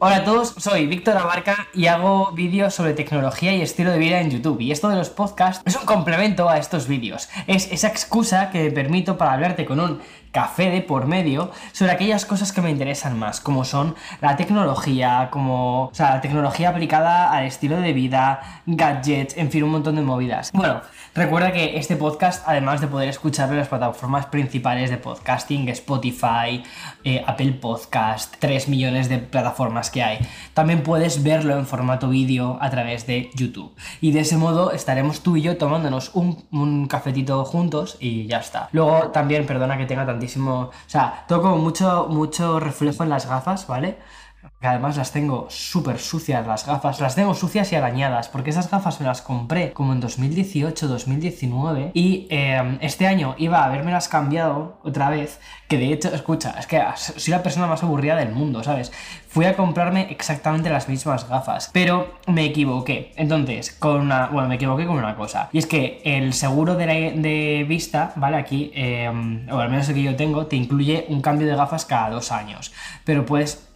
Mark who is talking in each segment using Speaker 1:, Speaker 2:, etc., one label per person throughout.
Speaker 1: Hola a todos, soy Víctor Abarca y hago vídeos sobre tecnología y estilo de vida en YouTube. Y esto de los podcasts es un complemento a estos vídeos. Es esa excusa que me permito para hablarte con un café de por medio sobre aquellas cosas que me interesan más, como son la tecnología, como, o sea, la tecnología aplicada al estilo de vida, gadgets, en fin, un montón de movidas. Bueno, recuerda que este podcast, además de poder escucharlo en las plataformas principales de podcasting, Spotify, eh, Apple Podcast, 3 millones de plataformas que hay, también puedes verlo en formato vídeo a través de YouTube. Y de ese modo estaremos tú y yo tomándonos un, un cafetito juntos y ya está. Luego también, perdona que tenga o sea, como mucho, mucho reflejo en las gafas, ¿vale? Que además las tengo súper sucias las gafas, las tengo sucias y arañadas, porque esas gafas me las compré como en 2018, 2019, y em, este año iba a las cambiado otra vez, que de hecho, escucha, es que soy la persona más aburrida del mundo, ¿sabes? Fui a comprarme exactamente las mismas gafas, pero me equivoqué. Entonces, con una, bueno, me equivoqué con una cosa, y es que el seguro de, de vista, ¿vale? Aquí, em, o al menos el que yo tengo, te incluye un cambio de gafas cada dos años, pero puedes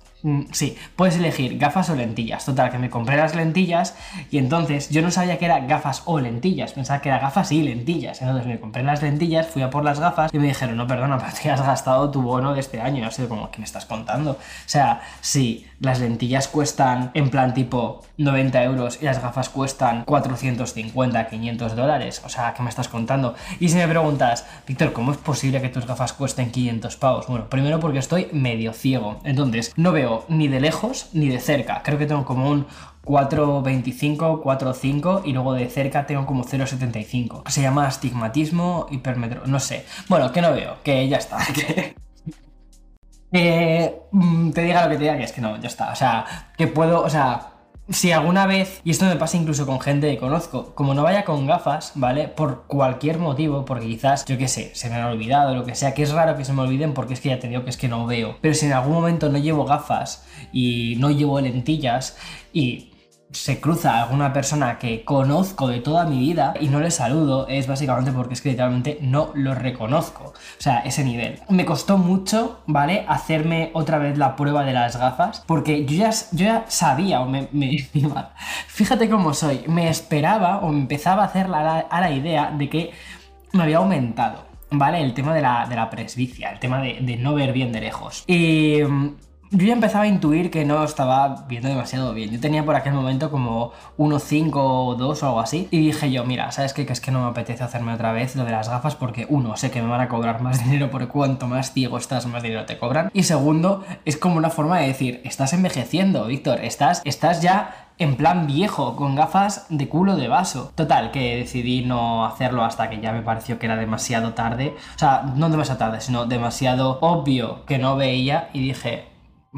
Speaker 1: sí, puedes elegir gafas o lentillas. Total, que me compré las lentillas y entonces yo no sabía que era gafas o lentillas, pensaba que era gafas y lentillas. Entonces me compré las lentillas, fui a por las gafas y me dijeron, no, perdona, pero te has gastado tu bono de este año. Y así como, ¿qué me estás contando? O sea, sí, las lentillas cuestan en plan tipo 90 euros y las gafas cuestan 450, 500 dólares. O sea, ¿qué me estás contando? Y si me preguntas, Víctor, ¿cómo es posible que tus gafas cuesten 500 pavos? Bueno, primero porque estoy medio ciego. Entonces, no veo ni de lejos ni de cerca. Creo que tengo como un 4.25, 4.5 y luego de cerca tengo como 0.75. Se llama astigmatismo hipermetro, no sé. Bueno, que no veo, que ya está. Que mm, te diga lo que te diga, que es que no, ya está. O sea, que puedo, o sea, si alguna vez, y esto me pasa incluso con gente que conozco, como no vaya con gafas, ¿vale? Por cualquier motivo, porque quizás, yo qué sé, se me han olvidado, lo que sea, que es raro que se me olviden porque es que ya te digo que es que no veo. Pero si en algún momento no llevo gafas y no llevo lentillas y se cruza alguna persona que conozco de toda mi vida y no le saludo es básicamente porque es que literalmente no lo reconozco. O sea, ese nivel. Me costó mucho, ¿vale? Hacerme otra vez la prueba de las gafas porque yo ya, yo ya sabía o me, me Fíjate cómo soy. Me esperaba o me empezaba a hacer a la idea de que me había aumentado. ¿Vale? El tema de la, de la presbicia, el tema de, de no ver bien de lejos. Y yo ya empezaba a intuir que no estaba viendo demasiado bien. Yo tenía por aquel momento como 1.5 o 2 o algo así. Y dije yo, mira, ¿sabes qué? Que es que no me apetece hacerme otra vez lo de las gafas porque uno, sé que me van a cobrar más dinero por cuanto más ciego estás, más dinero te cobran. Y segundo, es como una forma de decir, estás envejeciendo, Víctor, estás, estás ya en plan viejo, con gafas de culo de vaso. Total, que decidí no hacerlo hasta que ya me pareció que era demasiado tarde. O sea, no demasiado tarde, sino demasiado obvio que no veía y dije,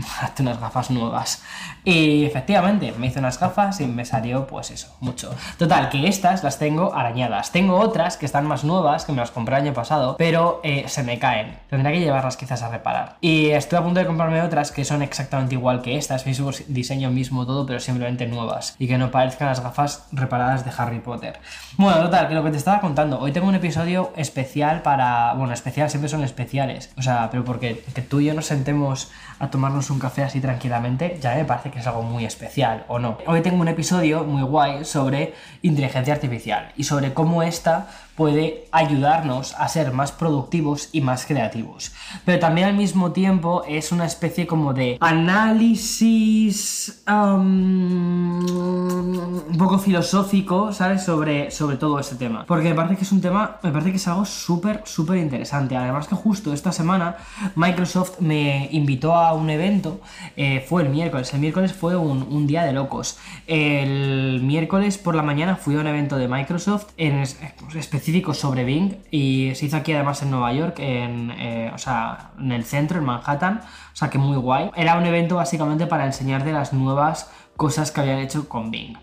Speaker 1: hazte unas gafas nuevas. Y efectivamente, me hice unas gafas y me salió, pues eso, mucho. Total, que estas las tengo arañadas. Tengo otras que están más nuevas, que me las compré el año pasado, pero eh, se me caen. Tendré que llevarlas quizás a reparar. Y estoy a punto de comprarme otras que son exactamente igual que estas, mismo diseño mismo todo, pero simplemente nuevas. Y que no parezcan las gafas reparadas de Harry Potter. Bueno, total, que lo que te estaba contando, hoy tengo un episodio especial para... Bueno, especial, siempre son especiales. O sea, pero porque que tú y yo nos sentemos a tomarnos un café así tranquilamente, ya me parece que es algo muy especial, ¿o no? Hoy tengo un episodio muy guay sobre inteligencia artificial y sobre cómo esta puede ayudarnos a ser más productivos y más creativos. Pero también al mismo tiempo es una especie como de análisis un poco filosófico, ¿sabes? Sobre, sobre todo este tema. Porque me parece que es un tema, me parece que es algo súper, súper interesante. Además que justo esta semana Microsoft me invitó a un evento, eh, fue el miércoles, el miércoles fue un, un, día de locos. El miércoles por la mañana fui a un evento de Microsoft en específico sobre Bing y se hizo aquí además en Nueva York, en, eh, o sea, en el centro, en Manhattan, o sea que muy guay. Era un evento básicamente para enseñarte las nuevas cosas que habían hecho con Bing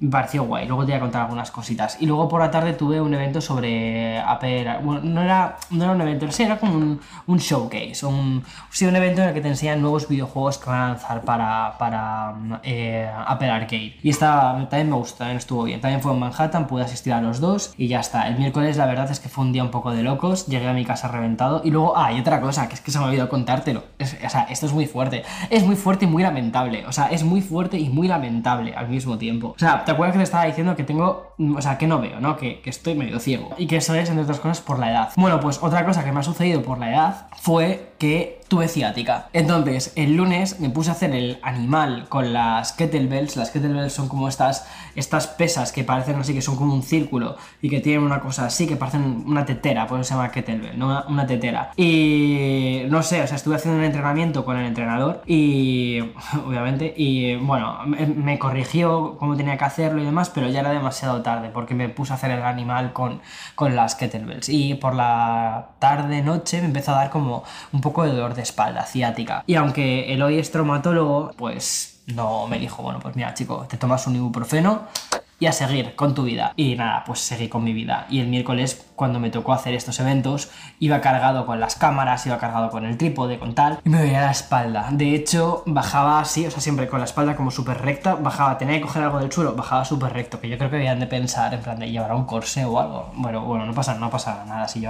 Speaker 1: me pareció guay. Luego te voy a contar algunas cositas. Y luego por la tarde tuve un evento sobre Apple. Bueno, no era, no era un evento, era como un, un showcase. Un, sí, un evento en el que te enseñan nuevos videojuegos que van a lanzar para, para eh, Apple Arcade. Y esta también me gustó, también estuvo bien. También fue en Manhattan, pude asistir a los dos y ya está. El miércoles la verdad es que fue un día un poco de locos. Llegué a mi casa reventado. Y luego, ah, y otra cosa, que es que se me ha olvidado contártelo. o sea, esto es muy fuerte. Es muy fuerte y muy lamentable. O sea, es muy fuerte y muy lamentable al mismo tiempo. O sea, ¿te acuerdas que te estaba diciendo que tengo, o sea, que no veo, ¿no? Que, que, estoy medio ciego. Y que eso es, entre otras cosas, por la edad. Bueno, pues otra cosa que me ha sucedido por la edad fue que tuve ciática. Entonces, el lunes me puse a hacer el animal con las kettlebells. Las kettlebells son como estas, estas pesas que parecen así, que son como un círculo y que tienen una cosa así, que parecen una tetera, por eso se llama kettlebell, ¿no? Una, tetera. Y no sé, o sea, estuve haciendo un entrenamiento con el entrenador y, obviamente, y bueno, me, corrigió cómo tenía que hacerlo y demás, pero ya era demasiado tarde porque me puse a hacer el animal con, con las kettlebells. Y por la tarde, noche, me empezó a dar como un poco de dolor de espalda, ciática. Y aunque el hoy es traumatólogo, pues no me dijo, bueno, pues mira, chico, te tomas un ibuprofeno y a seguir con tu vida. Y nada, pues seguí con mi vida. Y el miércoles cuando me tocó hacer estos eventos, iba cargado con las cámaras, iba cargado con el trípode, con tal, y me veía la espalda. De hecho, bajaba así, o sea, siempre con la espalda como súper recta, bajaba, tenía que coger algo del suelo, bajaba súper recto, que yo creo que habían de pensar en plan de llevar un corsé o algo. Bueno, bueno, no pasa, no pasa nada si,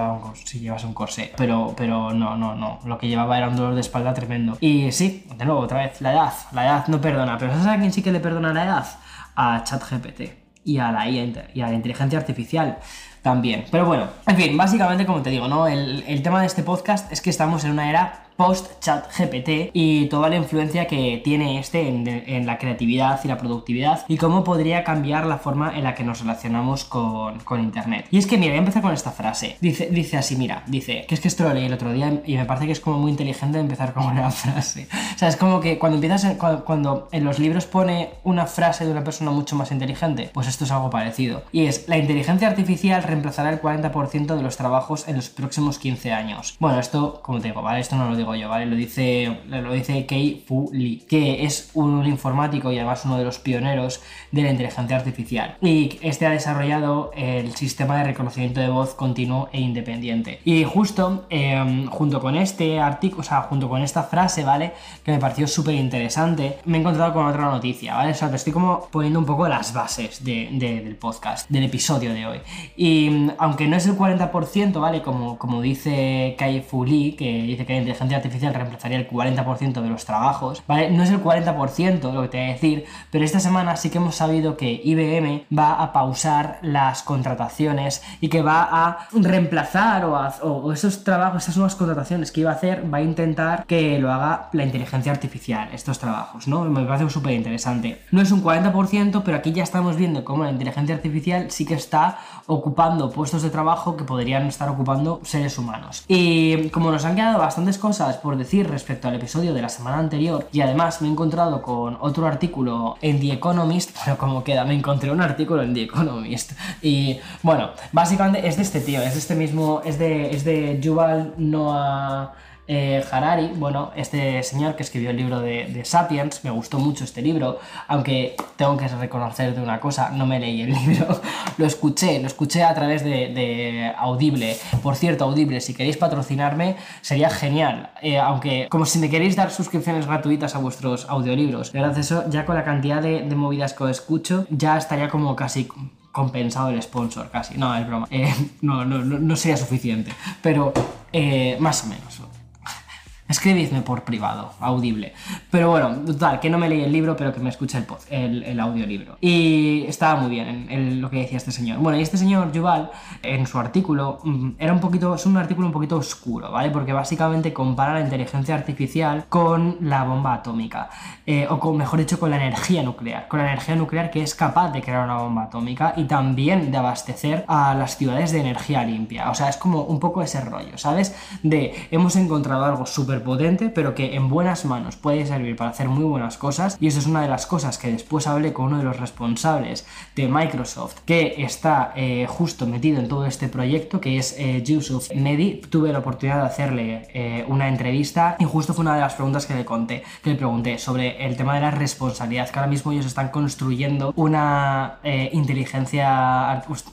Speaker 1: si llevas un corsé, pero, pero no, no, no, lo que llevaba era un dolor de espalda tremendo. Y sí, de nuevo, otra vez, la edad, la edad no perdona, pero ¿sabes a quién sí que le perdona la edad? A ChatGPT y a la IA y a la inteligencia artificial también. Pero bueno, en fin, básicamente como te digo, ¿no? El, el tema de este podcast es que estamos en una era post-chat GPT y toda la influencia que tiene este en, la creatividad y la productividad y cómo podría cambiar la forma en la que nos relacionamos con, Internet. Y es que, mira, voy a empezar con esta frase. Dice, dice así, mira, dice, que es que esto lo leí el otro día y me parece que es como muy inteligente empezar con una frase. O sea, es como que cuando empiezas, cuando en los libros pone una frase de una persona mucho más inteligente, pues esto es algo parecido. Y es, la inteligencia artificial reemplazará el 40% de los trabajos en los próximos 15 años. Bueno, esto, como te digo, ¿vale? Esto no lo digo yo, ¿vale? Lo dice, lo dice Kei Fu Lee, que es un informático y además uno de los pioneros de la inteligencia artificial. Y este ha desarrollado el sistema de reconocimiento de voz continuo e independiente. Y justo em, junto con este artículo, o sea, junto con esta frase, ¿vale? Que me pareció súper interesante, me he encontrado con otra noticia, ¿vale? O sea, te estoy como poniendo un poco las bases del podcast, del episodio de hoy. Y aunque no es el 40%, ¿vale? Como, como dice Kai Fu Lee, que dice que la inteligencia artificial reemplazaría el 40% de los trabajos, ¿vale? No es el 40% lo que te voy a decir, pero esta semana sí que hemos sabido que IBM va a pausar las contrataciones y que va a reemplazar o, esos trabajos, esas nuevas contrataciones que iba a hacer, va a intentar que lo haga la inteligencia artificial, estos trabajos, ¿no? Me parece súper interesante. No es un 40%, pero aquí ya estamos viendo cómo la inteligencia artificial sí que está ocupando puestos de trabajo que podrían estar ocupando seres humanos. Y como nos han quedado bastantes cosas por decir respecto al episodio de la semana anterior y además me he encontrado con otro artículo en The Economist, pero como queda, me encontré un artículo en The Economist. Y bueno, básicamente es de este tío, es de este mismo, es de, es de Yuval Noah eh, Harari, bueno, este señor que escribió el libro de, Sapiens, me gustó mucho este libro, aunque tengo que reconocer de una cosa, no me leí el libro, lo escuché, lo escuché a través de, Audible. Por cierto, Audible, si queréis patrocinarme, sería genial, eh, aunque como si me queréis dar suscripciones gratuitas a vuestros audiolibros, gracias a eso, ya con la cantidad de, movidas que os escucho, ya estaría como casi compensado el sponsor, casi. No, es broma. Eh, no, no, no, sería suficiente. Pero más o menos. Escribidme por privado, audible. Pero bueno, total, que no me leí el libro, pero que me escuche el, el, audiolibro. Y estaba muy bien en, lo que decía este señor. Bueno, y este señor, Yuval, en su artículo, mm, era un poquito, es un artículo un poquito oscuro, ¿vale? Porque básicamente compara la inteligencia artificial con la bomba atómica. Eh, o con, mejor dicho, con la energía nuclear. Con la energía nuclear que es capaz de crear una bomba atómica y también de abastecer a las ciudades de energía limpia. O sea, es como un poco ese rollo, ¿sabes? De hemos encontrado algo súper potente, pero que en buenas manos puede servir para hacer muy buenas cosas. Y eso es una de las cosas que después hablé con uno de los responsables de Microsoft, que está eh, justo metido en todo este proyecto, que es eh, Yusuf Medi. Tuve la oportunidad de hacerle eh, una entrevista y justo fue una de las preguntas que le conté, que le pregunté sobre el tema de la responsabilidad, que ahora mismo ellos están construyendo una eh, inteligencia, pues,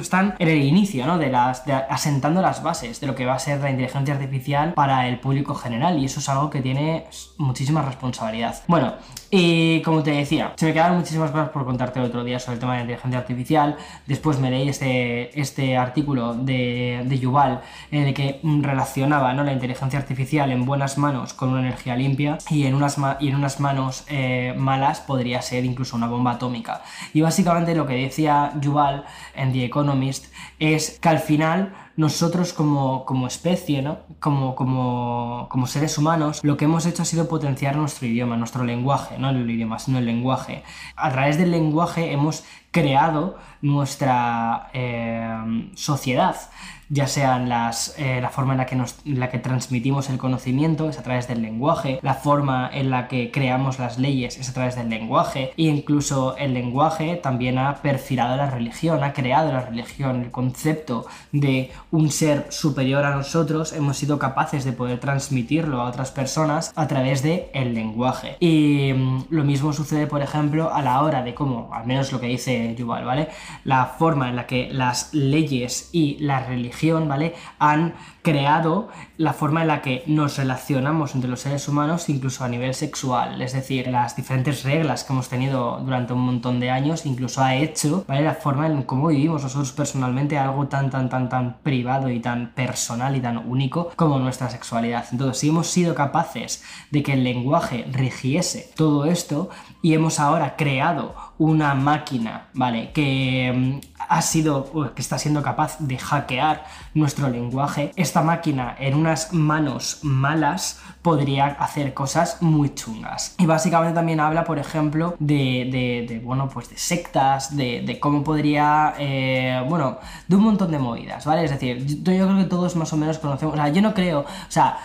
Speaker 1: están en el inicio, ¿no? De las, asentando las bases de lo que va a ser la inteligencia artificial para el público general y eso es algo que tiene muchísima responsabilidad. Bueno, y como te decía, se me quedaron muchísimas cosas por contarte el otro día sobre el tema de la inteligencia artificial. Después me leí este, este artículo de, de Yuval en el que relacionaba ¿no? la inteligencia artificial en buenas manos con una energía limpia y en unas, y en unas manos eh, malas podría ser incluso una bomba atómica. Y básicamente lo que decía Yuval en The Economist es que al final nosotros como, como especie, ¿no? como, como, como, seres humanos, lo que hemos hecho ha sido potenciar nuestro idioma, nuestro lenguaje, no el idioma, sino el lenguaje. A través del lenguaje hemos creado nuestra eh, sociedad ya sean las, eh, la forma en la, que nos, la que transmitimos el conocimiento, es a través del lenguaje, la forma en la que creamos las leyes es a través del lenguaje, e incluso el lenguaje también ha perfilado la religión, ha creado la religión, el concepto de un ser superior a nosotros, hemos sido capaces de poder transmitirlo a otras personas a través del el lenguaje. Y mm, lo mismo sucede, por ejemplo, a la hora de cómo, al menos lo que dice Yuval, ¿vale? La forma en la que las leyes y la religión ¿vale? Han creado la forma en la que nos relacionamos entre los seres humanos, incluso a nivel sexual. Es decir, las diferentes reglas que hemos tenido durante un montón de años, incluso ha hecho, ¿vale? La forma en cómo vivimos nosotros personalmente algo tan, tan, tan, tan privado y tan personal y tan único como nuestra sexualidad. Entonces, si hemos sido capaces de que el lenguaje rigiese todo esto y hemos ahora creado una máquina, ¿vale? Que mm, ha sido, que está siendo capaz de hackear nuestro lenguaje, esta máquina en unas manos malas podría hacer cosas muy chungas. Y básicamente también habla, por ejemplo, de, bueno, pues de sectas, de, cómo podría, eh, bueno, de un montón de movidas, ¿vale? Es decir, yo, creo que todos más o menos conocemos, o sea, yo no creo, o sea,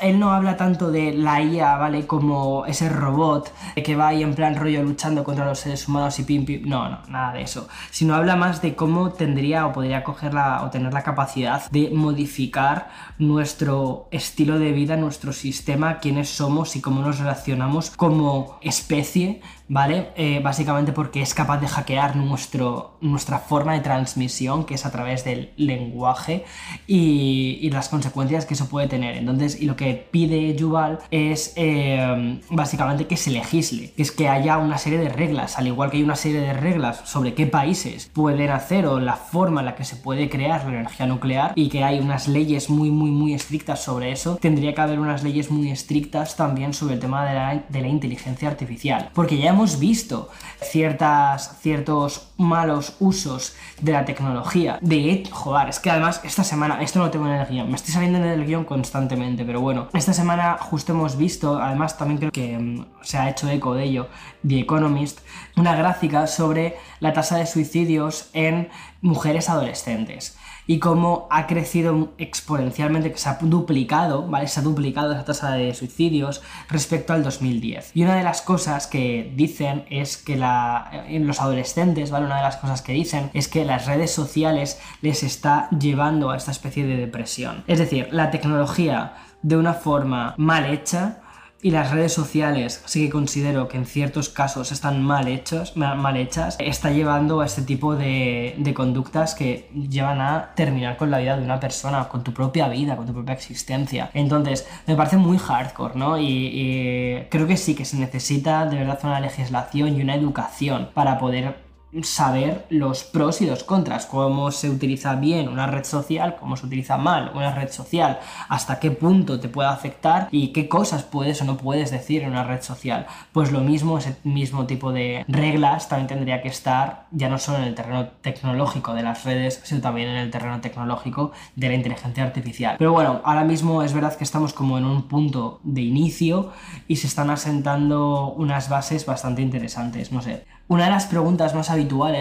Speaker 1: él no habla tanto de la IA, ¿vale? Como ese robot que va ahí en plan rollo luchando contra los seres humanos y pim, pim, no, no, nada de eso, sino habla más de cómo tendría o podría coger la, o tener la capacidad de modificar nuestro estilo de vida, nuestro sistema, quiénes somos y cómo nos relacionamos como especie ¿vale? Eh, básicamente porque es capaz de hackear nuestro, nuestra forma de transmisión, que es a través del lenguaje, y, las consecuencias que eso puede tener. Entonces, y lo que pide Yuval es eh, básicamente que se legisle, que es que haya una serie de reglas, al igual que hay una serie de reglas sobre qué países pueden hacer o la forma en la que se puede crear la energía nuclear, y que hay unas leyes muy, muy, muy estrictas sobre eso, tendría que haber unas leyes muy estrictas también sobre el tema de la, de la inteligencia artificial, porque ya hemos hemos visto ciertas, ciertos malos usos de la tecnología. De joder, es que además esta semana, esto no tengo en el guion, me estoy saliendo en el guion constantemente, pero bueno, esta semana justo hemos visto, además también creo que mm, se ha hecho eco de ello, The Economist, una gráfica sobre la tasa de suicidios en mujeres adolescentes y cómo ha crecido exponencialmente, que se ha duplicado, ¿vale? Se ha duplicado esa tasa de suicidios respecto al 2010. Y una de las cosas que dicen es que la, en los adolescentes, ¿vale? Una de las cosas que dicen es que las redes sociales les está llevando a esta especie de depresión. Es decir, la tecnología de una forma mal hecha y las redes sociales sí que considero que en ciertos casos están mal hechos, mal hechas, está llevando a este tipo de, conductas que llevan a terminar con la vida de una persona, con tu propia vida, con tu propia existencia. Entonces, me parece muy hardcore, ¿no? Y, y creo que sí que se necesita de verdad una legislación y una educación para poder saber los pros y los contras, cómo se utiliza bien una red social, cómo se utiliza mal una red social, hasta qué punto te puede afectar y qué cosas puedes o no puedes decir en una red social. Pues lo mismo, ese mismo tipo de reglas también tendría que estar ya no solo en el terreno tecnológico de las redes, sino también en el terreno tecnológico de la inteligencia artificial. Pero bueno, ahora mismo es verdad que estamos como en un punto de inicio y se están asentando unas bases bastante interesantes, no sé Una de las preguntas más habituales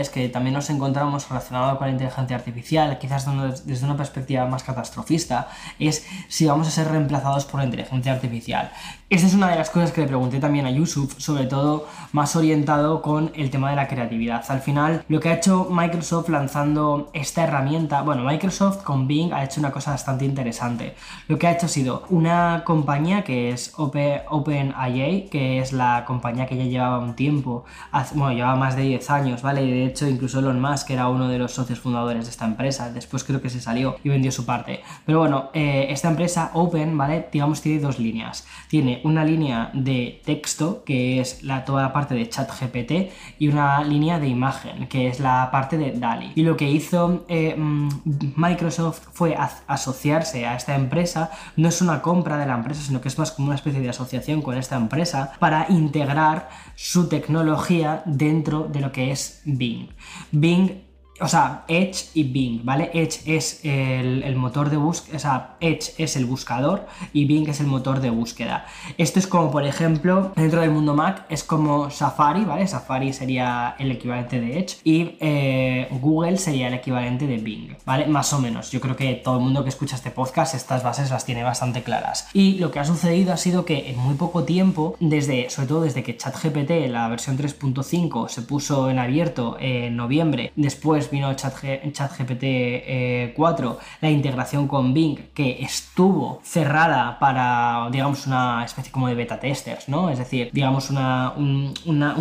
Speaker 1: que también nos encontramos relacionado con la inteligencia artificial, quizás desde una perspectiva más catastrofista, es si vamos a ser reemplazados por la inteligencia artificial. Esta es una de las cosas que le pregunté también a Yusuf, sobre todo más orientado con el tema de la creatividad. Al final, lo que ha hecho Microsoft lanzando esta herramienta, bueno, Microsoft con Bing ha hecho una cosa bastante interesante. Lo que ha hecho ha sido una compañía que es OpenIA, que es la compañía que ya llevaba un tiempo, bueno, llevaba más de 10 años, ¿vale? Y de hecho, incluso Elon Musk, era uno de los socios fundadores de esta empresa, después creo que se salió y vendió su parte. Pero bueno, eh, esta empresa Open, ¿vale? Digamos, tiene dos líneas. Tiene una línea de texto, que es la, toda la parte de chat GPT, y una línea de imagen, que es la parte de DALI. Y lo que hizo eh, mm, Microsoft fue asociarse a esta empresa, no es una compra de la empresa, sino que es más como una especie de asociación con esta empresa para integrar su tecnología de dentro de lo que es Bing. Bing o sea, Edge y Bing, ¿vale? Edge es el, motor de búsqueda, o sea, Edge es el buscador y Bing es el motor de búsqueda. Esto es como, por ejemplo, dentro del mundo Mac es como Safari, ¿vale? Safari sería el equivalente de Edge y eh, Google sería el equivalente de Bing, ¿vale? Más o menos. Yo creo que todo el mundo que escucha este podcast estas bases las tiene bastante claras. Y lo que ha sucedido ha sido que en muy poco tiempo, desde, sobre todo desde que ChatGPT, la versión 3.5, se puso en abierto en noviembre, después vino ChatGPT 4, eh, la integración con Bing, que estuvo cerrada para, digamos, una especie como de beta testers, ¿no? Es decir, digamos, un,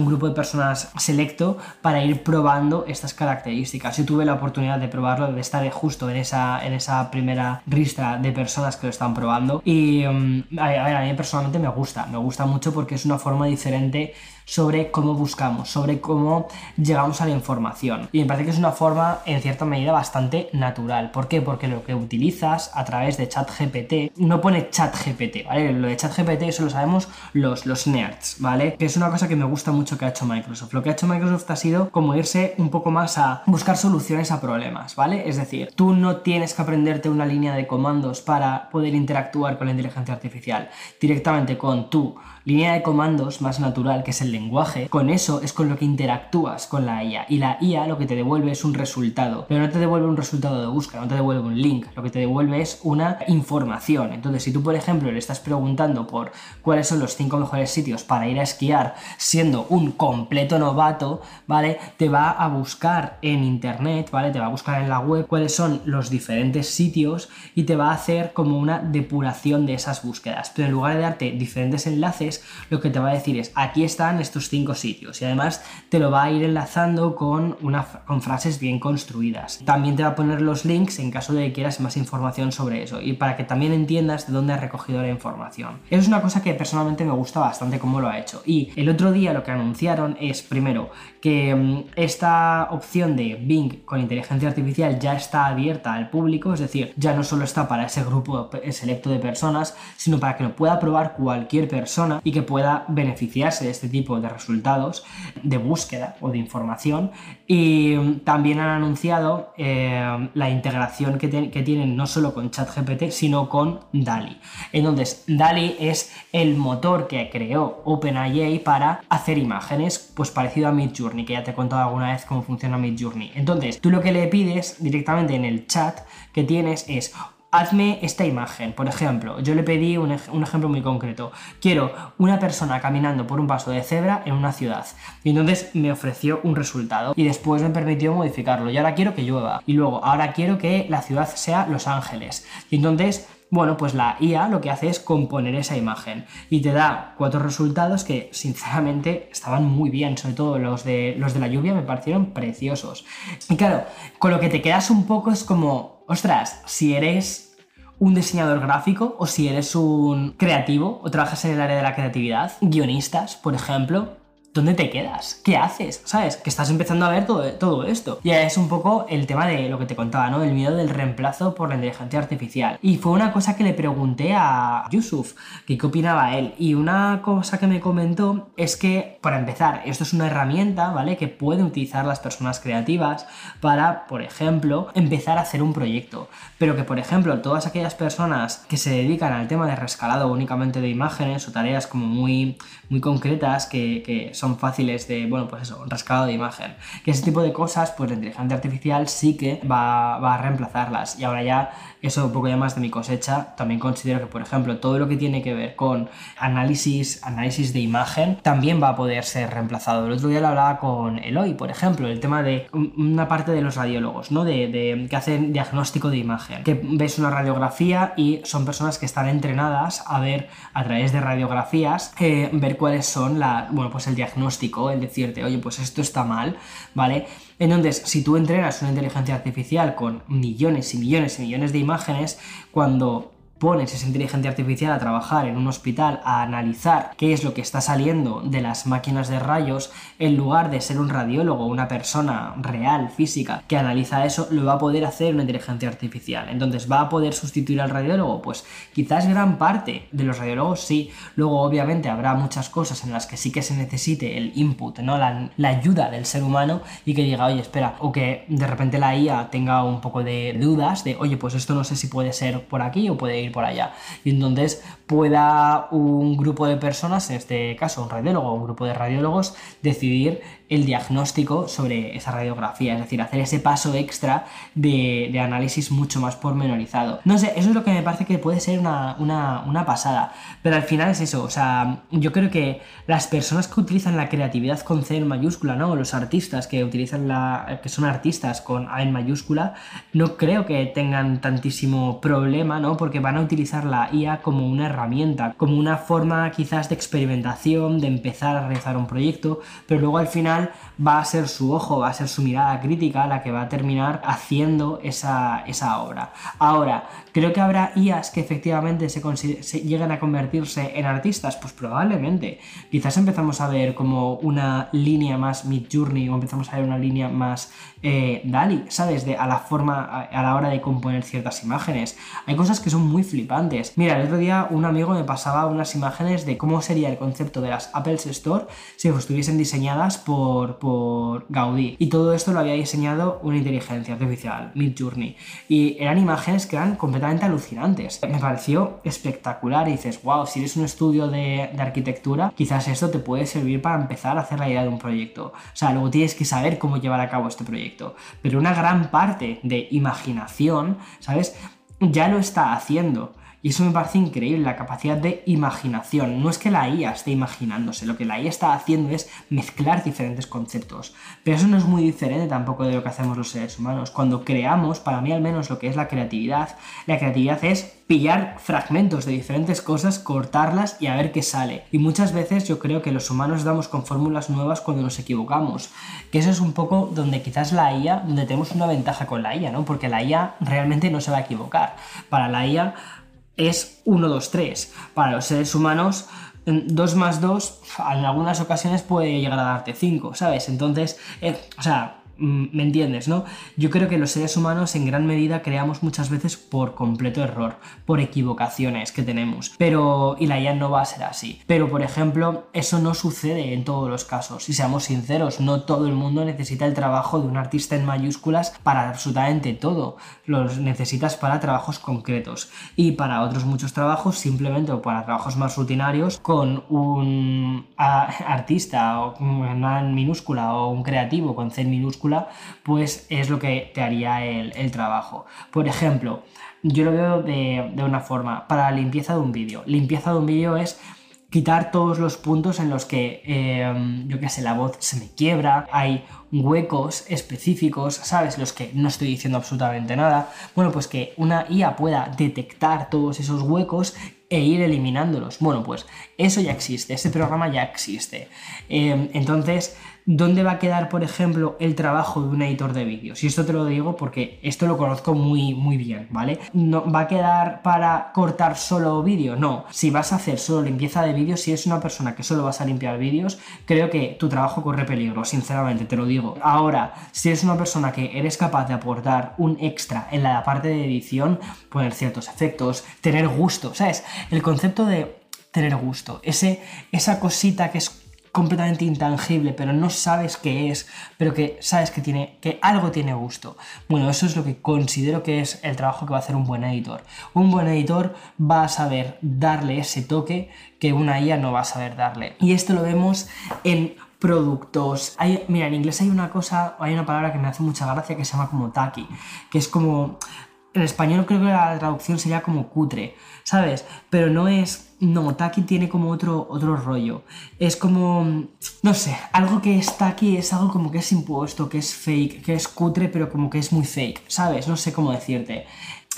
Speaker 1: grupo de personas selecto para ir probando estas características. Yo tuve la oportunidad de probarlo, de estar justo en esa, en esa primera lista de personas que lo están probando. Y mm, a mí personalmente me gusta, me gusta mucho porque es una forma diferente sobre cómo buscamos, sobre cómo llegamos a la información. Y me parece que es una forma, en cierta medida, bastante natural. ¿Por qué? Porque lo que utilizas a través de ChatGPT no pone ChatGPT, ¿vale? Lo de ChatGPT eso lo sabemos los, los nerds, ¿vale? Que es una cosa que me gusta mucho que ha hecho Microsoft. Lo que ha hecho Microsoft ha sido como irse un poco más a buscar soluciones a problemas, ¿vale? Es decir, tú no tienes que aprenderte una línea de comandos para poder interactuar con la inteligencia artificial. Directamente con tu línea de comandos más natural, que es el lenguaje, con eso es con lo que interactúas con la IA. Y la IA lo que te devuelve es un resultado, pero no te devuelve un resultado de búsqueda, no te devuelve un link, lo que te devuelve es una información. Entonces, si tú, por ejemplo, le estás preguntando por cuáles son los cinco mejores sitios para ir a esquiar, siendo un completo novato, ¿vale? Te va a buscar en internet, ¿vale? Te va a buscar en la web cuáles son los diferentes sitios y te va a hacer como una depuración de esas búsquedas. Pero en lugar de darte diferentes enlaces, lo que te va a decir es aquí están estos cinco sitios y además te lo va a ir enlazando con, una, con frases bien construidas. También te va a poner los links en caso de que quieras más información sobre eso y para que también entiendas de dónde ha recogido la información. Eso es una cosa que personalmente me gusta bastante cómo lo ha hecho. Y el otro día lo que anunciaron es, primero, que mm, esta opción de Bing con inteligencia artificial ya está abierta al público, es decir, ya no solo está para ese grupo selecto de personas, sino para que lo pueda probar cualquier persona y que pueda beneficiarse de este tipo de resultados de búsqueda o de información. Y también han anunciado eh, la integración que, que, tienen no solo con ChatGPT, sino con DALI. Entonces, DALI es el motor que creó OpenAI para hacer imágenes, pues parecido a Midjourney, que ya te he contado alguna vez cómo funciona Midjourney. Entonces, tú lo que le pides directamente en el chat que tienes es hazme esta imagen. Por ejemplo, yo le pedí un, ejemplo muy concreto. Quiero una persona caminando por un paso de cebra en una ciudad. Y entonces me ofreció un resultado. Y después me permitió modificarlo. Y ahora quiero que llueva. Y luego, ahora quiero que la ciudad sea Los Ángeles. Y entonces bueno, pues la IA lo que hace es componer esa imagen y te da cuatro resultados que sinceramente estaban muy bien, sobre todo los de, los de la lluvia me parecieron preciosos. Y claro, con lo que te quedas un poco es como, ostras, si eres un diseñador gráfico o si eres un creativo o trabajas en el área de la creatividad, guionistas, por ejemplo, ¿dónde te quedas? ¿Qué haces? ¿Sabes? Que estás empezando a ver todo, esto. Y es un poco el tema de lo que te contaba, ¿no? El miedo del reemplazo por la inteligencia artificial. Y fue una cosa que le pregunté a Yusuf, que qué opinaba él. Y una cosa que me comentó es que, para empezar, esto es una herramienta, ¿vale? Que pueden utilizar las personas creativas para, por ejemplo, empezar a hacer un proyecto. Pero que, por ejemplo, todas aquellas personas que se dedican al tema de rescalado únicamente de imágenes o tareas como muy, muy concretas que, que son fáciles de, bueno, pues eso, rascado de imagen. Que ese tipo de cosas, pues la inteligencia artificial sí que va, va a reemplazarlas. Y ahora ya, eso un poco ya más de mi cosecha, también considero que, por ejemplo, todo lo que tiene que ver con análisis, análisis de imagen, también va a poder ser reemplazado. El otro día lo hablaba con Eloy, por ejemplo, el tema de una parte de los radiólogos, ¿no? De, de que hacen diagnóstico de imagen. Que ves una radiografía y son personas que están entrenadas a ver a través de radiografías, eh, ver cuáles son la, bueno, pues el diagnóstico, el decirte, oye, pues esto está mal, ¿vale? Entonces, si tú entrenas una inteligencia artificial con millones y millones y millones de imágenes, cuando pones esa inteligencia artificial a trabajar en un hospital a analizar qué es lo que está saliendo de las máquinas de rayos, en lugar de ser un radiólogo, una persona real, física, que analiza eso, lo va a poder hacer una inteligencia artificial. Entonces, ¿va a poder sustituir al radiólogo? Pues quizás gran parte de los radiólogos sí. Luego, obviamente, habrá muchas cosas en las que sí que se necesite el input, ¿no? La, la ayuda del ser humano y que diga, oye, espera, o que de repente la IA tenga un poco de dudas de, oye, pues esto no sé si puede ser por aquí o puede ir por allá. Y entonces pueda un grupo de personas, en este caso un radiólogo o un grupo de radiólogos, decidir el diagnóstico sobre esa radiografía, es decir, hacer ese paso extra de, análisis mucho más pormenorizado. No sé, eso es lo que me parece que puede ser una, pasada, pero al final es eso, o sea, yo creo que las personas que utilizan la creatividad con C en mayúscula, ¿no? Los artistas que utilizan la, que son artistas con A en mayúscula, no creo que tengan tantísimo problema, ¿no? Porque van a utilizar la IA como una herramienta, como una forma quizás de experimentación, de empezar a realizar un proyecto, pero luego al final va a ser su ojo, va a ser su mirada crítica la que va a terminar haciendo esa, esa obra. Ahora, creo que habrá IAs que efectivamente se, se lleguen a convertirse en artistas, pues probablemente. Quizás empezamos a ver como una línea más Mid Journey o empezamos a ver una línea más eh, Dali, ¿sabes? De, a la forma, a, la hora de componer ciertas imágenes. Hay cosas que son muy flipantes. Mira, el otro día un amigo me pasaba unas imágenes de cómo sería el concepto de las Apple Store si estuviesen diseñadas por, por Gaudí. Y todo esto lo había diseñado una inteligencia artificial, Mid Journey. Y eran imágenes que eran completamente alucinantes. Me pareció espectacular y dices, wow, si eres un estudio de, de arquitectura, quizás esto te puede servir para empezar a hacer la idea de un proyecto. O sea, luego tienes que saber cómo llevar a cabo este proyecto. Pero una gran parte de imaginación, ¿sabes? Ya lo está haciendo. Y eso me parece increíble, la capacidad de imaginación. No es que la IA esté imaginándose, lo que la IA está haciendo es mezclar diferentes conceptos. Pero eso no es muy diferente tampoco de lo que hacemos los seres humanos. Cuando creamos, para mí al menos lo que es la creatividad, la creatividad es pillar fragmentos de diferentes cosas, cortarlas y a ver qué sale. Y muchas veces yo creo que los humanos damos con fórmulas nuevas cuando nos equivocamos. Que eso es un poco donde quizás la IA, donde tenemos una ventaja con la IA, ¿no? Porque la IA realmente no se va a equivocar. Para la IA es 1, 2, 3. Para los seres humanos, 2 más 2 en algunas ocasiones puede llegar a darte 5, ¿sabes? Entonces, eh, o sea, Mm, ¿Me entiendes, no? Yo creo que los seres humanos en gran medida creamos muchas veces por completo error, por equivocaciones que tenemos. Pero, y la IA no va a ser así. Pero, por ejemplo, eso no sucede en todos los casos. Y seamos sinceros, no todo el mundo necesita el trabajo de un artista en mayúsculas para absolutamente todo. Los necesitas para trabajos concretos. Y para otros muchos trabajos, simplemente o para trabajos más rutinarios, con un artista o una minúscula o un creativo con C minúscula pues es lo que te haría el, trabajo. Por ejemplo, yo lo veo de, una forma, para la limpieza de un vídeo. Limpieza de un vídeo es quitar todos los puntos en los que, em, yo qué sé, la voz se me quiebra, hay huecos específicos, ¿sabes? Los que no estoy diciendo absolutamente nada. Bueno, pues que una IA pueda detectar todos esos huecos e ir eliminándolos. Bueno, pues eso ya existe, ese programa ya existe. Em, entonces, ¿dónde va a quedar, por ejemplo, el trabajo de un editor de vídeos? Y esto te lo digo porque esto lo conozco muy, muy bien, ¿vale? ¿No, ¿Va a quedar para cortar solo vídeo? No. Si vas a hacer solo limpieza de vídeos, si eres una persona que solo vas a limpiar vídeos, creo que tu trabajo corre peligro, sinceramente, te lo digo. Ahora, si eres una persona que eres capaz de aportar un extra en la parte de edición, poner ciertos efectos, tener gusto, ¿sabes? El concepto de tener gusto, ese, esa cosita que es completamente intangible, pero no sabes qué es, pero que sabes que tiene que algo tiene gusto. Bueno, eso es lo que considero que es el trabajo que va a hacer un buen editor. Un buen editor va a saber darle ese toque que una IA no va a saber darle. Y esto lo vemos en productos. Mira, en inglés hay una cosa, hay una palabra que me hace mucha gracia que se llama como taki, que es como en español creo que la traducción sería como cutre, ¿sabes? Pero no es. No, Taki tiene como otro, otro rollo. Es como. No sé, algo que está aquí es algo como que es impuesto, que es fake, que es cutre, pero como que es muy fake, ¿sabes? No sé cómo decirte.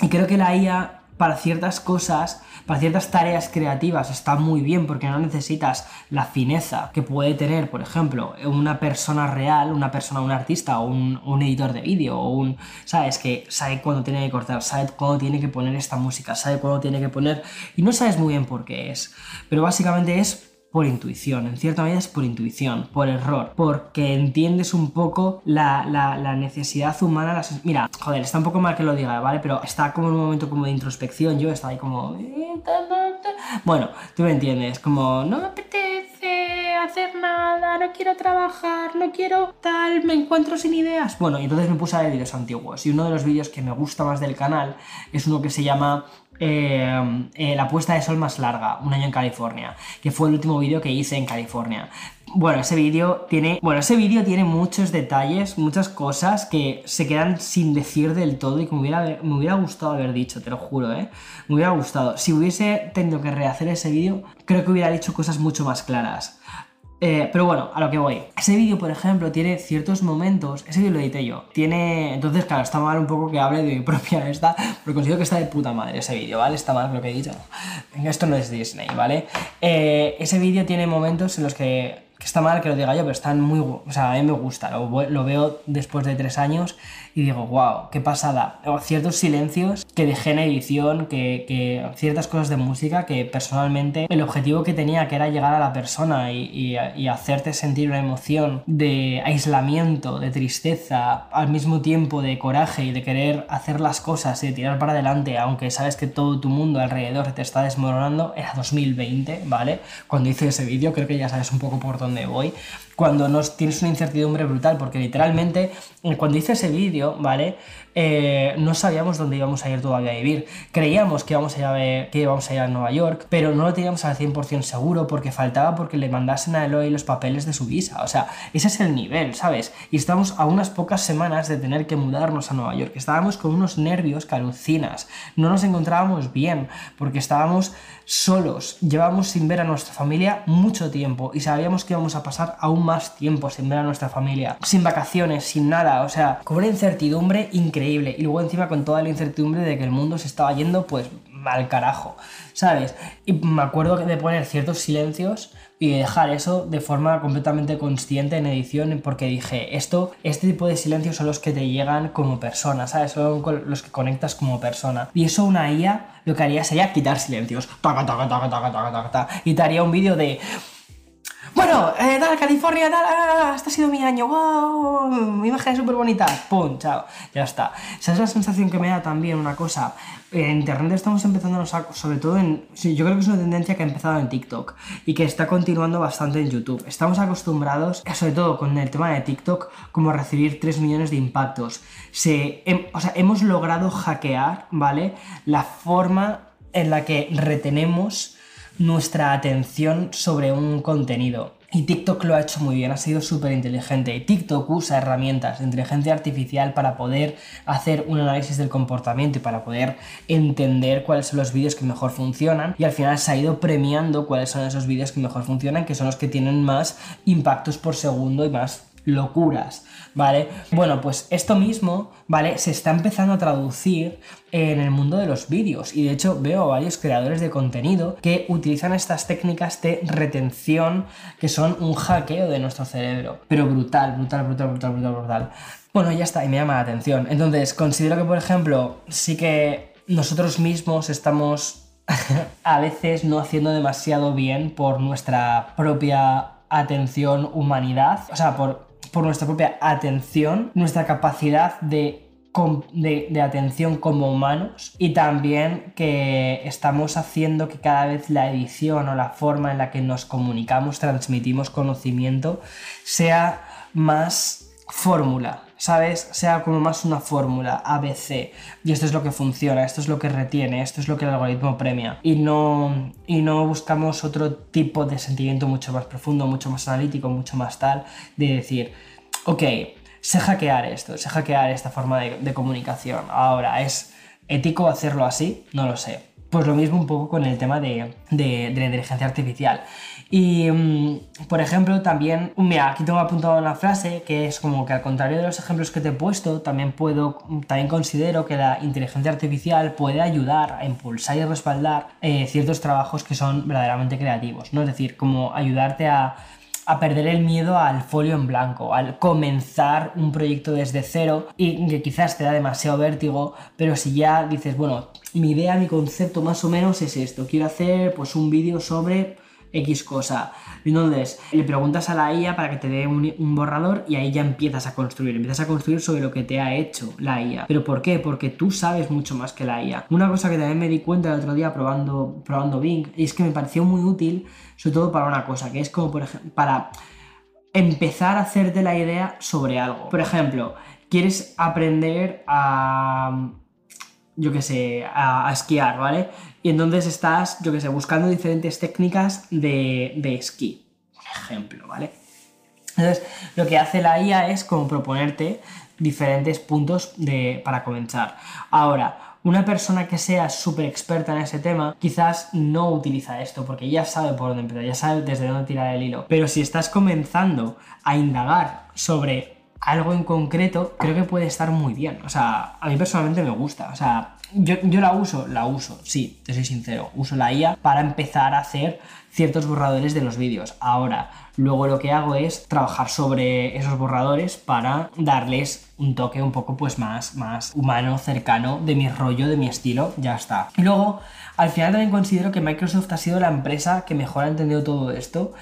Speaker 1: Y creo que la IA para ciertas cosas, para ciertas tareas creativas está muy bien porque no necesitas la fineza que puede tener, por ejemplo, una persona real, una persona, un artista o un, editor de vídeo o un, ¿sabes? Que sabe cuándo tiene que cortar, sabe cuándo tiene que poner esta música, sabe cuándo tiene que poner y no sabes muy bien por qué es, pero básicamente es por intuición, en cierta medida es por intuición, por error, porque entiendes un poco la, necesidad humana. Mira, joder, está un poco mal que lo diga, ¿vale? Pero está como en un momento como de introspección, yo estaba ahí como... Bueno, tú me entiendes, como no me apetece hacer nada, no quiero trabajar, no quiero tal, me encuentro sin ideas. Bueno, y entonces me puse a ver vídeos antiguos y uno de los vídeos que me gusta más del canal es uno que se llama eh, eh, la puesta de sol más larga, un año en California, que fue el último vídeo que hice en California. Bueno, ese vídeo tiene. Bueno, ese tiene muchos detalles, muchas cosas que se quedan sin decir del todo y que me hubiera, me hubiera gustado haber dicho, te lo juro, ¿eh? Me hubiera gustado. Si hubiese tenido que rehacer ese vídeo, creo que hubiera dicho cosas mucho más claras. Eh, pero bueno, a lo que voy. Ese vídeo, por ejemplo, tiene ciertos momentos. Ese vídeo lo edité yo. Tiene. Entonces, claro, está mal un poco que hable de mi propia esta. Porque considero que está de puta madre ese vídeo, ¿vale? Está mal lo que he dicho. Esto no es Disney, ¿vale? Eh, ese vídeo tiene momentos en los que está mal que lo diga yo, pero están muy. O sea, a mí me gusta, lo veo después de tres años y digo, wow, qué pasada. Ciertos silencios que dejé en edición, que, que, ciertas cosas de música que personalmente el objetivo que tenía, que era llegar a la persona y, y, hacerte sentir una emoción de aislamiento, de tristeza, al mismo tiempo de coraje y de querer hacer las cosas y de tirar para adelante, aunque sabes que todo tu mundo alrededor te está desmoronando, era 2020, ¿vale? Cuando hice ese vídeo, creo que ya sabes un poco por dónde voy, cuando nos tienes una incertidumbre brutal, porque literalmente cuando hice ese vídeo, ¿vale? Eh, no sabíamos dónde íbamos a ir todavía a vivir. Creíamos que íbamos, a ir que íbamos a ir a Nueva York, pero no lo teníamos al 100% seguro porque faltaba porque le mandasen a Eloy los papeles de su visa. O sea, ese es el nivel, ¿sabes? Y estamos a unas pocas semanas de tener que mudarnos a Nueva York. Estábamos con unos nervios que alucinas. No nos encontrábamos bien porque estábamos solos. Llevábamos sin ver a nuestra familia mucho tiempo y sabíamos que íbamos a pasar aún más tiempo sin ver a nuestra familia. Sin vacaciones, sin nada. O sea, con una incertidumbre increíble y luego encima con toda la incertidumbre de que el mundo se estaba yendo pues al carajo, ¿sabes? Y me acuerdo de poner ciertos silencios y dejar eso de forma completamente consciente en edición porque dije, esto, este tipo de silencios son los que te llegan como persona, ¿sabes? Son los que conectas como persona. Y eso una IA lo que haría sería quitar silencios. y te haría un vídeo de bueno, eh, California, tal, este ha sido mi año, wow, mi imagen es súper bonita, pum, chao, ya está. Esa es la sensación que me da también una cosa. En Internet estamos empezando, a, sobre todo en. Yo creo que es una tendencia que ha empezado en TikTok y que está continuando bastante en YouTube. Estamos acostumbrados, sobre todo con el tema de TikTok, como a recibir 3 millones de impactos. Se, o sea, hemos logrado hackear, ¿vale? La forma en la que retenemos nuestra atención sobre un contenido. Y TikTok lo ha hecho muy bien, ha sido súper inteligente. TikTok usa herramientas de inteligencia artificial para poder hacer un análisis del comportamiento y para poder entender cuáles son los vídeos que mejor funcionan. Y al final se ha ido premiando cuáles son esos vídeos que mejor funcionan, que son los que tienen más impactos por segundo y más locuras, ¿vale? Bueno, pues esto mismo, ¿vale? Se está empezando a traducir en el mundo de los vídeos y de hecho veo a varios creadores de contenido que utilizan estas técnicas de retención que son un hackeo de nuestro cerebro, pero brutal, brutal, brutal, brutal, brutal, brutal. Bueno, ya está, y me llama la atención. Entonces, considero que, por ejemplo, sí que nosotros mismos estamos a veces no haciendo demasiado bien por nuestra propia atención, humanidad, o sea, por por nuestra propia atención, nuestra capacidad de de, atención como humanos y también que estamos haciendo que cada vez la edición o la forma en la que nos comunicamos, transmitimos conocimiento, sea más fórmula, ¿sabes? Sea como más una fórmula, ABC, y esto es lo que funciona, esto es lo que retiene, esto es lo que el algoritmo premia, y no, y no buscamos otro tipo de sentimiento mucho más profundo, mucho más analítico, mucho más tal, de decir, ok, sé hackear esto, sé hackear esta forma de, comunicación, ahora, ¿es ético hacerlo así? No lo sé. Pues lo mismo un poco con el tema de, de la inteligencia artificial. Y, mm, por ejemplo, también, mira, aquí tengo apuntado una frase que es como que al contrario de los ejemplos que te he puesto, también puedo, también considero que la inteligencia artificial puede ayudar a impulsar y respaldar eh, ciertos trabajos que son verdaderamente creativos, ¿no? Es decir, como ayudarte a, a perder el miedo al folio en blanco, al comenzar un proyecto desde cero y que quizás te da demasiado vértigo, pero si ya dices, bueno, mi idea, mi concepto más o menos es esto, quiero hacer pues un vídeo sobre X cosa. Entonces, le preguntas a la IA para que te dé un, borrador y ahí ya empiezas a construir. Empiezas a construir sobre lo que te ha hecho la IA. ¿Pero por qué? Porque tú sabes mucho más que la IA. Una cosa que también me di cuenta el otro día probando, probando Bing es que me pareció muy útil, sobre todo para una cosa, que es como, por ejemplo, para empezar a hacerte la idea sobre algo. Por ejemplo, quieres aprender a yo qué sé, a, esquiar, ¿vale? Y entonces estás, yo qué sé, buscando diferentes técnicas de, de esquí. Un ejemplo, ¿vale? Entonces, lo que hace la IA es como proponerte diferentes puntos de, para comenzar. Ahora, una persona que sea súper experta en ese tema quizás no utiliza esto porque ya sabe por dónde empezar, ya sabe desde dónde tirar el hilo. Pero si estás comenzando a indagar sobre algo en concreto, creo que puede estar muy bien. O sea, a mí personalmente me gusta. O sea, yo, la uso, la uso, sí, te soy sincero. Uso la IA para empezar a hacer ciertos borradores de los vídeos. Ahora, luego lo que hago es trabajar sobre esos borradores para darles un toque un poco pues más, más humano, cercano de mi rollo, de mi estilo, ya está. Y luego, al final también considero que Microsoft ha sido la empresa que mejor ha entendido todo esto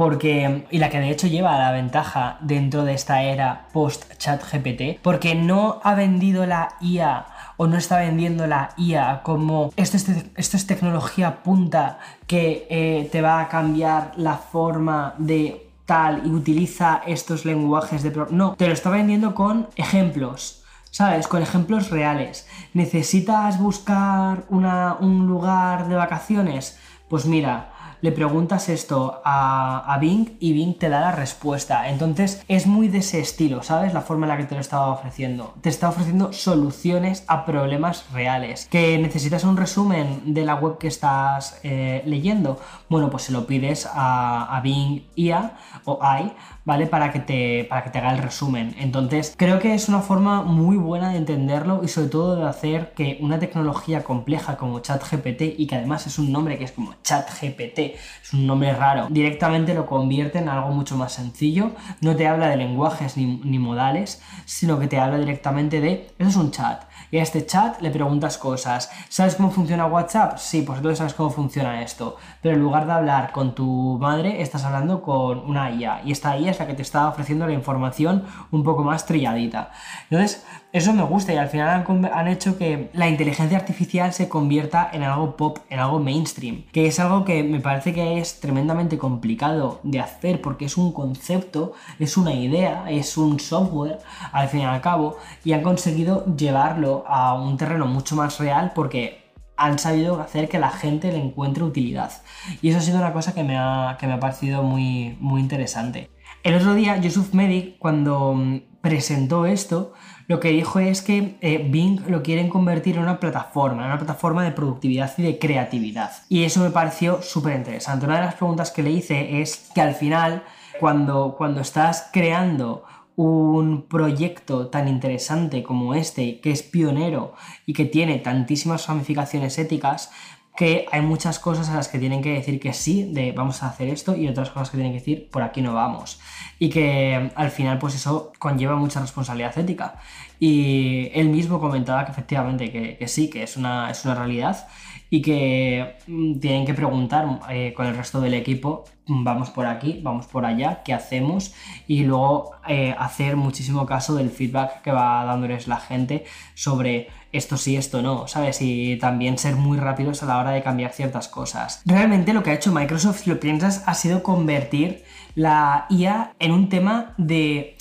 Speaker 1: porque, y la que de hecho lleva la ventaja dentro de esta era post-chat GPT, porque no ha vendido la IA o no está vendiendo la IA como esto es, esto es tecnología punta que eh, te va a cambiar la forma de tal y utiliza estos lenguajes de... No, te lo está vendiendo con ejemplos. ¿Sabes? Con ejemplos reales. ¿Necesitas buscar un lugar de vacaciones? Pues mira, le preguntas esto a, Bing y Bing te da la respuesta. Entonces es muy de ese estilo, ¿sabes? La forma en la que te lo estaba ofreciendo. Te está ofreciendo soluciones a problemas reales. ¿Que necesitas un resumen de la web que estás eh, leyendo? Bueno, pues se lo pides a, a Bing IA o AI ¿vale? Para que, te, para que te haga el resumen. Entonces, creo que es una forma muy buena de entenderlo y sobre todo de hacer que una tecnología compleja como ChatGPT y que además es un nombre que es como ChatGPT, es un nombre raro, directamente lo convierte en algo mucho más sencillo. No te habla de lenguajes ni, ni modales, sino que te habla directamente de, eso es un chat y a este chat le preguntas cosas. ¿Sabes cómo funciona WhatsApp? Sí, pues entonces sabes cómo funciona esto. Pero en lugar de hablar con tu madre, estás hablando con una IA. Y esta IA es la que te está ofreciendo la información un poco más trilladita. Entonces, eso me gusta y al final han, hecho que la inteligencia artificial se convierta en algo pop, en algo mainstream, que es algo que me parece que es tremendamente complicado de hacer porque es un concepto, es una idea, es un software al fin y al cabo y han conseguido llevarlo a un terreno mucho más real porque han sabido hacer que la gente le encuentre utilidad. Y eso ha sido una cosa que me ha, que me ha parecido muy, muy interesante. El otro día, Yusuf Medic, cuando mm, presentó esto, lo que dijo es que eh, Bing lo quieren convertir en una plataforma, en una plataforma de productividad y de creatividad. Y eso me pareció súper interesante. Una de las preguntas que le hice es que al final, cuando, cuando estás creando un proyecto tan interesante como este, que es pionero y que tiene tantísimas ramificaciones éticas, que hay muchas cosas a las que tienen que decir que sí, de vamos a hacer esto, y otras cosas que tienen que decir por aquí no vamos. Y que al final, pues eso conlleva mucha responsabilidad ética. Y él mismo comentaba que efectivamente que, sí, que es una, es una realidad y que mm, tienen que preguntar eh, con el resto del equipo, mm, vamos por aquí, vamos por allá, qué hacemos y luego eh, hacer muchísimo caso del feedback que va dándoles la gente sobre esto sí, esto no, ¿sabes? Y también ser muy rápidos a la hora de cambiar ciertas cosas. Realmente lo que ha hecho Microsoft, si lo piensas, ha sido convertir la IA en un tema de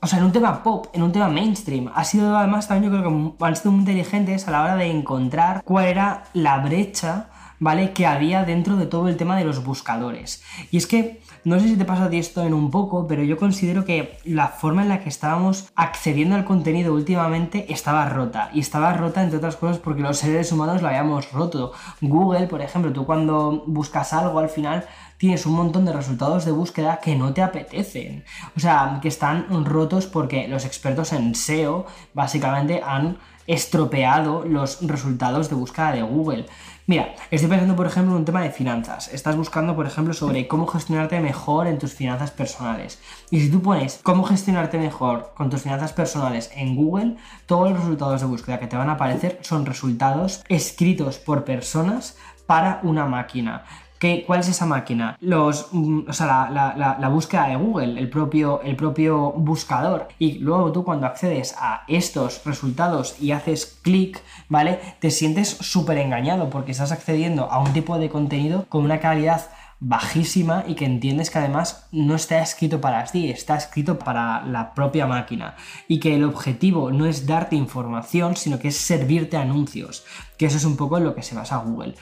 Speaker 1: o sea, en un tema pop, en un tema mainstream. Ha sido además también yo creo que han sido muy inteligentes a la hora de encontrar cuál era la brecha, ¿vale? Que había dentro de todo el tema de los buscadores. Y es que, no sé si te pasa a ti esto en un poco, pero yo considero que la forma en la que estábamos accediendo al contenido últimamente estaba rota. Y estaba rota, entre otras cosas, porque los seres humanos lo habíamos roto. Google, por ejemplo, tú cuando buscas algo al final tienes un montón de resultados de búsqueda que no te apetecen. O sea, que están rotos porque los expertos en SEO básicamente han estropeado los resultados de búsqueda de Google. Mira, estoy pensando, por ejemplo, en un tema de finanzas. Estás buscando, por ejemplo, sobre cómo gestionarte mejor en tus finanzas personales. Y si tú pones cómo gestionarte mejor con tus finanzas personales en Google, todos los resultados de búsqueda que te van a aparecer son resultados escritos por personas para una máquina. ¿Cuál es esa máquina? Los, mm, o sea, la, búsqueda de Google, el propio, el propio buscador. Y luego tú cuando accedes a estos resultados y haces clic, ¿vale? Te sientes súper engañado porque estás accediendo a un tipo de contenido con una calidad bajísima y que entiendes que además no está escrito para ti, está escrito para la propia máquina y que el objetivo no es darte información, sino que es servirte anuncios que eso es un poco en lo que se basa Google.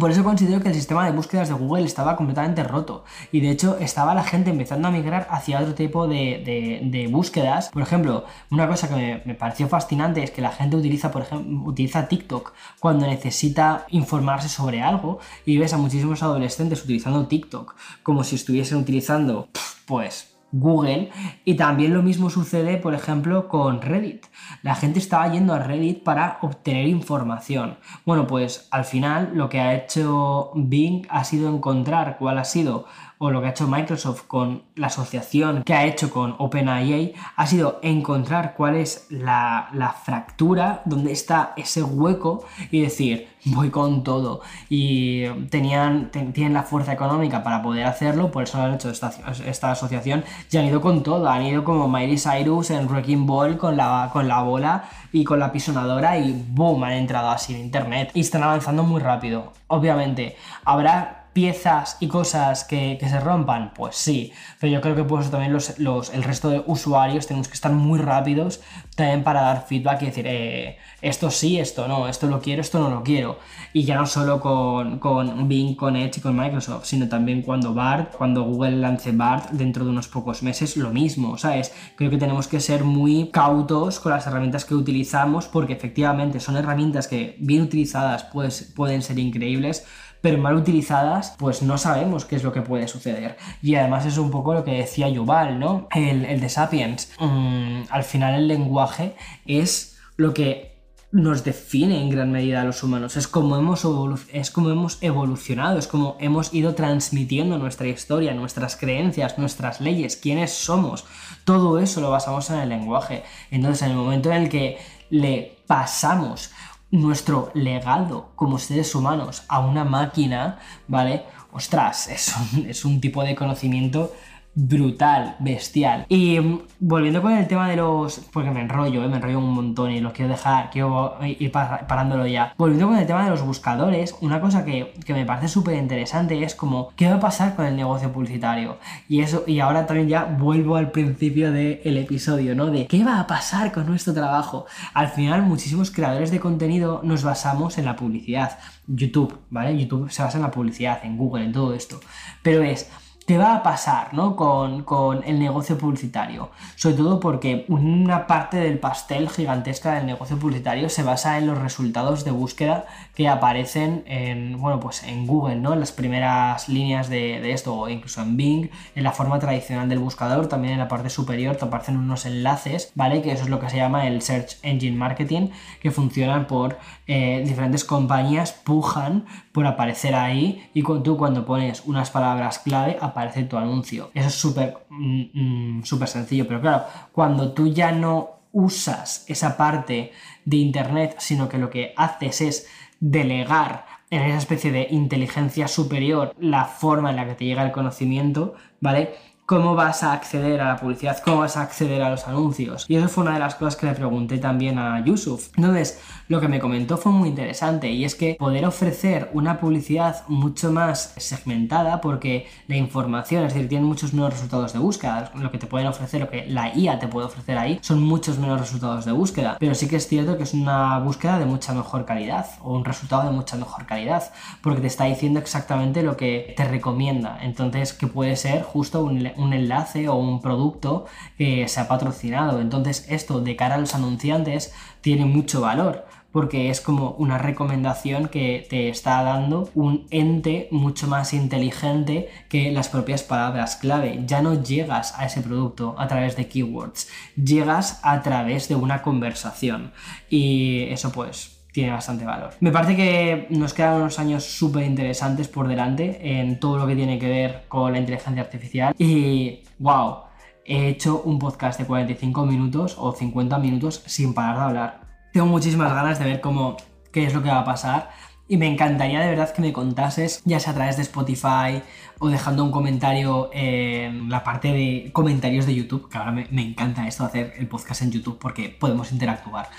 Speaker 1: Por eso considero que el sistema de búsquedas de Google estaba completamente roto y de hecho estaba la gente empezando a migrar hacia otro tipo de, búsquedas. Por ejemplo, una cosa que me, pareció fascinante es que la gente utiliza, por ejemplo, utiliza TikTok cuando necesita informarse sobre algo y ves a muchísimos adolescentes utilizando TikTok como si estuviesen utilizando, pues, Google y también lo mismo sucede, por ejemplo, con Reddit. La gente estaba yendo a Reddit para obtener información. Bueno, pues al final lo que ha hecho Bing ha sido encontrar cuál ha sido o lo que ha hecho Microsoft con la asociación que ha hecho con OpenAI ha sido encontrar cuál es la, fractura, dónde está ese hueco y decir, voy con todo. Y tenían, tienen la fuerza económica para poder hacerlo, por eso han hecho esta, esta asociación y han ido con todo. Han ido como Miley Cyrus en Wrecking Ball con la, con la bola y con la pisonadora y boom, han entrado así en internet. Y están avanzando muy rápido. Obviamente, habrá piezas y cosas que, se rompan? Pues sí, pero yo creo que pues también los, el resto de usuarios tenemos que estar muy rápidos también para dar feedback y decir, eh, esto sí, esto no, esto lo quiero, esto no lo quiero. Y ya no solo con, con Bing, con Edge y con Microsoft, sino también cuando BART, cuando Google lance BART dentro de unos pocos meses, lo mismo, ¿sabes? Creo que tenemos que ser muy cautos con las herramientas que utilizamos porque efectivamente son herramientas que bien utilizadas pues, pueden ser increíbles, pero mal utilizadas, pues no sabemos qué es lo que puede suceder. Y además es un poco lo que decía Yuval, ¿no? El, de Sapiens. Mm, al final el lenguaje es lo que nos define en gran medida a los humanos. Es como, hemos es como hemos evolucionado, es como hemos ido transmitiendo nuestra historia, nuestras creencias, nuestras leyes, quiénes somos. Todo eso lo basamos en el lenguaje. Entonces, en el momento en el que le pasamos nuestro legado como seres humanos a una máquina, ¿vale? Ostras, es un, es un tipo de conocimiento brutal, bestial. Y mm, volviendo con el tema de los. Porque me enrollo, ¿eh? me enrollo un montón y los quiero dejar, quiero ir parándolo ya. Volviendo con el tema de los buscadores, una cosa que, me parece súper interesante es como, ¿qué va a pasar con el negocio publicitario? Y eso, y ahora también ya vuelvo al principio del episodio, ¿no? De qué va a pasar con nuestro trabajo. Al final, muchísimos creadores de contenido nos basamos en la publicidad. YouTube, ¿vale? YouTube se basa en la publicidad, en Google, en todo esto. Pero es, ¿Qué va a pasar ¿no? con, con, el negocio publicitario? Sobre todo porque una parte del pastel gigantesca del negocio publicitario se basa en los resultados de búsqueda que aparecen en, bueno, pues en Google, ¿no? en las primeras líneas de, de, esto, o incluso en Bing, en la forma tradicional del buscador, también en la parte superior te aparecen unos enlaces, ¿vale? Que eso es lo que se llama el Search Engine Marketing, que funcionan por eh, diferentes compañías, pujan por aparecer ahí y tú cuando pones unas palabras clave aparece tu anuncio. Eso es súper mm, mm, súper sencillo, pero claro, cuando tú ya no usas esa parte de Internet, sino que lo que haces es delegar en esa especie de inteligencia superior la forma en la que te llega el conocimiento, ¿vale? Cómo vas a acceder a la publicidad, cómo vas a acceder a los anuncios. Y eso fue una de las cosas que le pregunté también a Yusuf. Entonces, lo que me comentó fue muy interesante y es que poder ofrecer una publicidad mucho más segmentada porque la información, es decir, tiene muchos menos resultados de búsqueda. Lo que te pueden ofrecer, lo que la IA te puede ofrecer ahí, son muchos menos resultados de búsqueda. Pero sí que es cierto que es una búsqueda de mucha mejor calidad o un resultado de mucha mejor calidad porque te está diciendo exactamente lo que te recomienda. Entonces, que puede ser justo un un enlace o un producto que se ha patrocinado. Entonces esto de cara a los anunciantes tiene mucho valor porque es como una recomendación que te está dando un ente mucho más inteligente que las propias palabras clave. Ya no llegas a ese producto a través de keywords, llegas a través de una conversación. Y eso pues tiene bastante valor. Me parece que nos quedan unos años súper interesantes por delante en todo lo que tiene que ver con la inteligencia artificial y wow, he hecho un podcast de 45 minutos o 50 minutos sin parar de hablar. Tengo muchísimas ganas de ver cómo qué es lo que va a pasar y me encantaría de verdad que me contases, ya sea a través de Spotify o dejando un comentario en la parte de comentarios de YouTube, que ahora me, me encanta esto, hacer el podcast en YouTube porque podemos interactuar.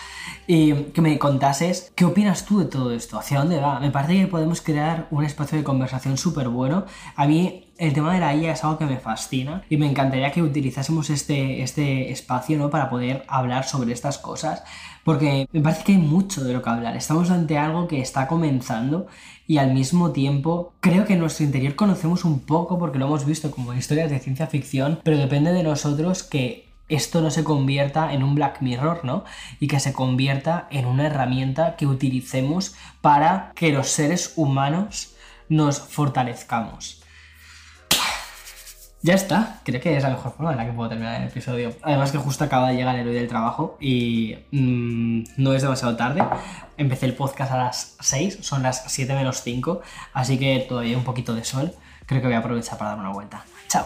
Speaker 1: Y que me contases qué opinas tú de todo esto, hacia dónde va. Me parece que podemos crear un espacio de conversación súper bueno. A mí el tema de la IA es algo que me fascina y me encantaría que utilizásemos este, este espacio ¿no? para poder hablar sobre estas cosas porque me parece que hay mucho de lo que hablar. Estamos ante algo que está comenzando y al mismo tiempo creo que en nuestro interior conocemos un poco porque lo hemos visto como historias de ciencia ficción, pero depende de nosotros que esto no se convierta en un Black Mirror, ¿no? Y que se convierta en una herramienta que utilicemos para que los seres humanos nos fortalezcamos. Ya está, creo que es la mejor forma en la que puedo terminar el episodio. Además que justo acaba de llegar el hoy del trabajo y mm, no es demasiado tarde. Empecé el podcast a las 6, son las 7 menos 5, así que todavía un poquito de sol. Creo que voy a aprovechar para dar una vuelta. Chao.